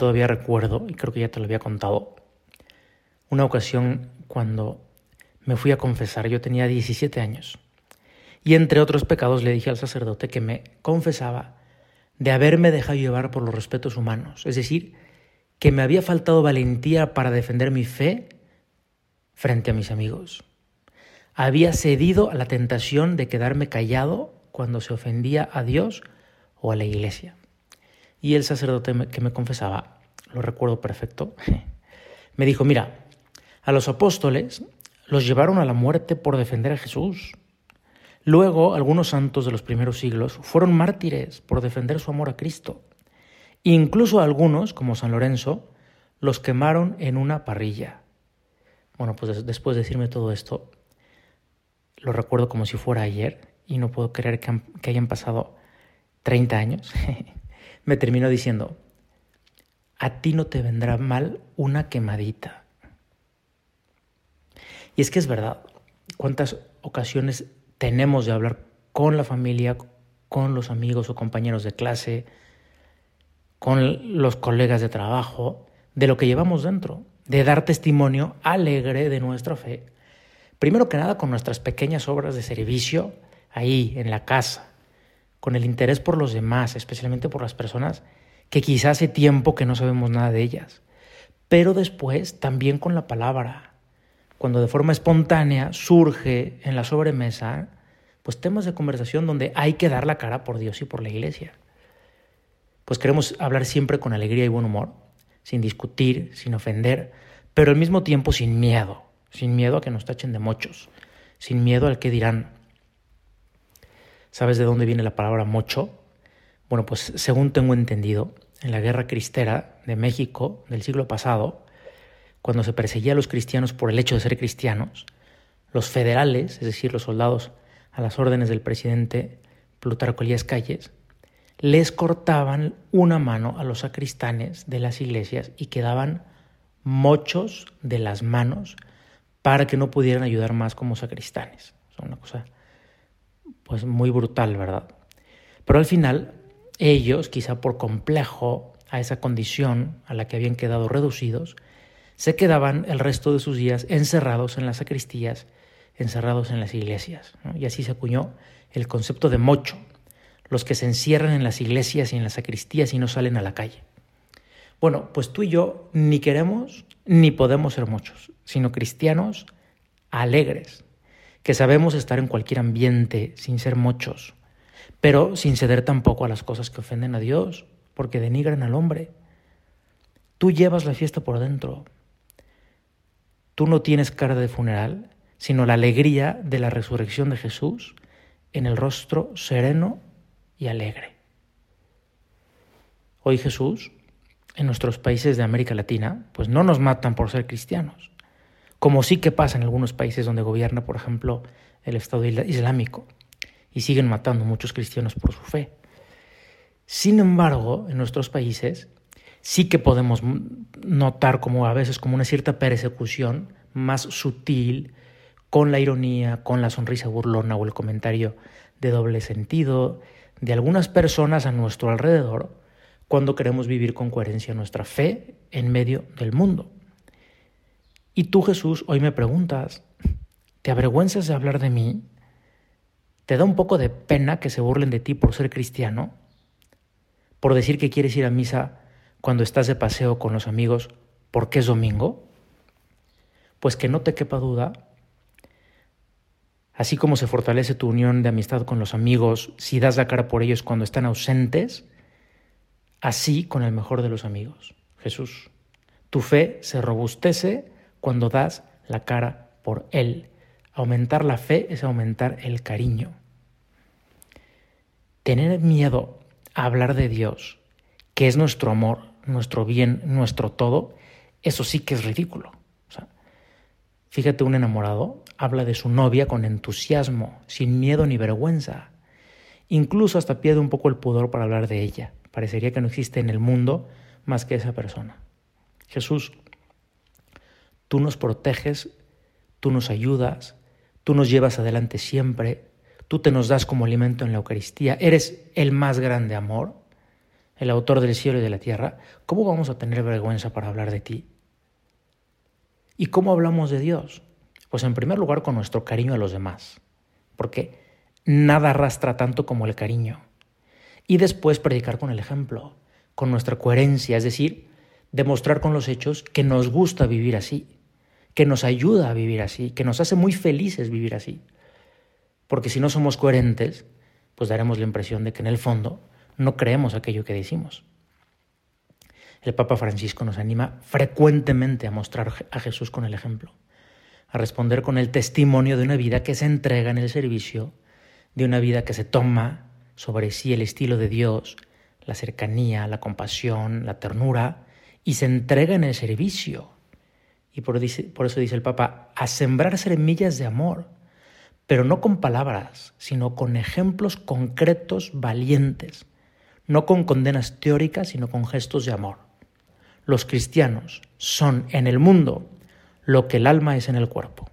todavía recuerdo, y creo que ya te lo había contado, una ocasión cuando me fui a confesar, yo tenía 17 años, y entre otros pecados le dije al sacerdote que me confesaba de haberme dejado llevar por los respetos humanos, es decir, que me había faltado valentía para defender mi fe frente a mis amigos. Había cedido a la tentación de quedarme callado cuando se ofendía a Dios o a la iglesia. Y el sacerdote que me confesaba, lo recuerdo perfecto, me dijo, mira, a los apóstoles los llevaron a la muerte por defender a Jesús. Luego, algunos santos de los primeros siglos fueron mártires por defender su amor a Cristo. Incluso algunos, como San Lorenzo, los quemaron en una parrilla. Bueno, pues después de decirme todo esto, lo recuerdo como si fuera ayer y no puedo creer que, que hayan pasado 30 años. me terminó diciendo, a ti no te vendrá mal una quemadita. Y es que es verdad, ¿cuántas ocasiones tenemos de hablar con la familia, con los amigos o compañeros de clase, con los colegas de trabajo, de lo que llevamos dentro, de dar testimonio alegre de nuestra fe? Primero que nada con nuestras pequeñas obras de servicio ahí en la casa, con el interés por los demás, especialmente por las personas que quizás hace tiempo que no sabemos nada de ellas, pero después también con la palabra, cuando de forma espontánea surge en la sobremesa, pues temas de conversación donde hay que dar la cara por Dios y por la iglesia. Pues queremos hablar siempre con alegría y buen humor, sin discutir, sin ofender, pero al mismo tiempo sin miedo, sin miedo a que nos tachen de mochos, sin miedo al que dirán. ¿Sabes de dónde viene la palabra mocho? Bueno, pues según tengo entendido, en la guerra cristera de México del siglo pasado, cuando se perseguía a los cristianos por el hecho de ser cristianos, los federales, es decir, los soldados a las órdenes del presidente Plutarco Elías Calles, les cortaban una mano a los sacristanes de las iglesias y quedaban mochos de las manos para que no pudieran ayudar más como sacristanes. Es una cosa pues muy brutal, ¿verdad? Pero al final ellos, quizá por complejo a esa condición a la que habían quedado reducidos, se quedaban el resto de sus días encerrados en las sacristías, encerrados en las iglesias. Y así se acuñó el concepto de mocho, los que se encierran en las iglesias y en las sacristías y no salen a la calle. Bueno, pues tú y yo ni queremos ni podemos ser muchos, sino cristianos alegres, que sabemos estar en cualquier ambiente sin ser muchos, pero sin ceder tampoco a las cosas que ofenden a Dios, porque denigran al hombre. Tú llevas la fiesta por dentro, Tú no tienes cara de funeral, sino la alegría de la resurrección de Jesús en el rostro sereno y alegre. Hoy Jesús, en nuestros países de América Latina, pues no nos matan por ser cristianos, como sí que pasa en algunos países donde gobierna, por ejemplo, el Estado Islámico, y siguen matando muchos cristianos por su fe. Sin embargo, en nuestros países sí que podemos notar como a veces como una cierta persecución más sutil, con la ironía, con la sonrisa burlona o el comentario de doble sentido de algunas personas a nuestro alrededor cuando queremos vivir con coherencia nuestra fe en medio del mundo. Y tú Jesús hoy me preguntas, ¿te avergüenzas de hablar de mí? ¿Te da un poco de pena que se burlen de ti por ser cristiano? ¿Por decir que quieres ir a misa cuando estás de paseo con los amigos porque es domingo? Pues que no te quepa duda, así como se fortalece tu unión de amistad con los amigos si das la cara por ellos cuando están ausentes, así con el mejor de los amigos, Jesús. Tu fe se robustece cuando das la cara por Él. Aumentar la fe es aumentar el cariño. Tener miedo a hablar de Dios, que es nuestro amor, nuestro bien, nuestro todo, eso sí que es ridículo. fíjate, un enamorado habla de su novia con entusiasmo, sin miedo ni vergüenza. Incluso hasta pierde un poco el pudor para hablar de ella. Parecería que no existe en el mundo más que esa persona. Jesús, tú nos proteges, tú nos ayudas, tú nos llevas adelante siempre, tú te nos das como alimento en la Eucaristía, eres el más grande amor el autor del cielo y de la tierra, ¿cómo vamos a tener vergüenza para hablar de ti? ¿Y cómo hablamos de Dios? Pues en primer lugar con nuestro cariño a los demás, porque nada arrastra tanto como el cariño. Y después predicar con el ejemplo, con nuestra coherencia, es decir, demostrar con los hechos que nos gusta vivir así, que nos ayuda a vivir así, que nos hace muy felices vivir así. Porque si no somos coherentes, pues daremos la impresión de que en el fondo no creemos aquello que decimos. El Papa Francisco nos anima frecuentemente a mostrar a Jesús con el ejemplo, a responder con el testimonio de una vida que se entrega en el servicio, de una vida que se toma sobre sí el estilo de Dios, la cercanía, la compasión, la ternura, y se entrega en el servicio. Y por, eso dice el Papa, a sembrar semillas de amor, pero no con palabras, sino con ejemplos concretos, valientes, no con condenas teóricas, sino con gestos de amor. Los cristianos son en el mundo lo que el alma es en el cuerpo.